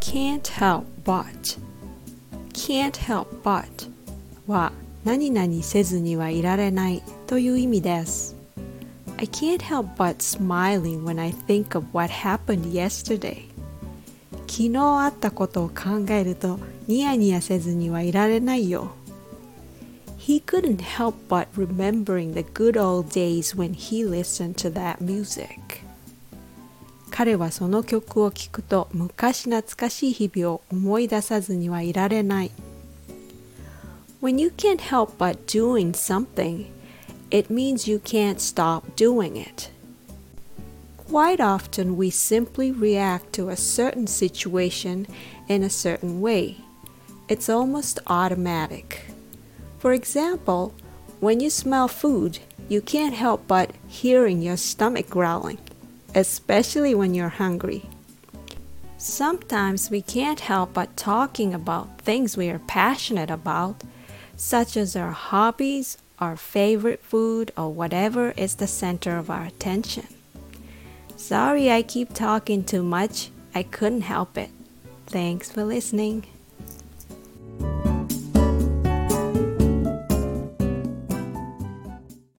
can't help but can't help but は何々せずにはいられないという意味です I can't help but smiling when I think of what happened yesterday 昨日あったことを考えるとニヤニヤせずにはいられないよ He couldn't help but remembering the good old days when he listened to that music 彼はその曲を聴くと昔懐かしい日々を思い出さずにはいられない。When you can't help but doing something, it means you can't stop doing it. Quite often we simply react to a certain situation in a certain way. It's almost automatic. For example, when you smell food, you can't help but hearing your stomach growling especially when you're hungry. Sometimes we can't help but talking about things we are passionate about, such as our hobbies, our favorite food, or whatever is the center of our attention. Sorry I keep talking too much. I couldn't help it. Thanks for listening.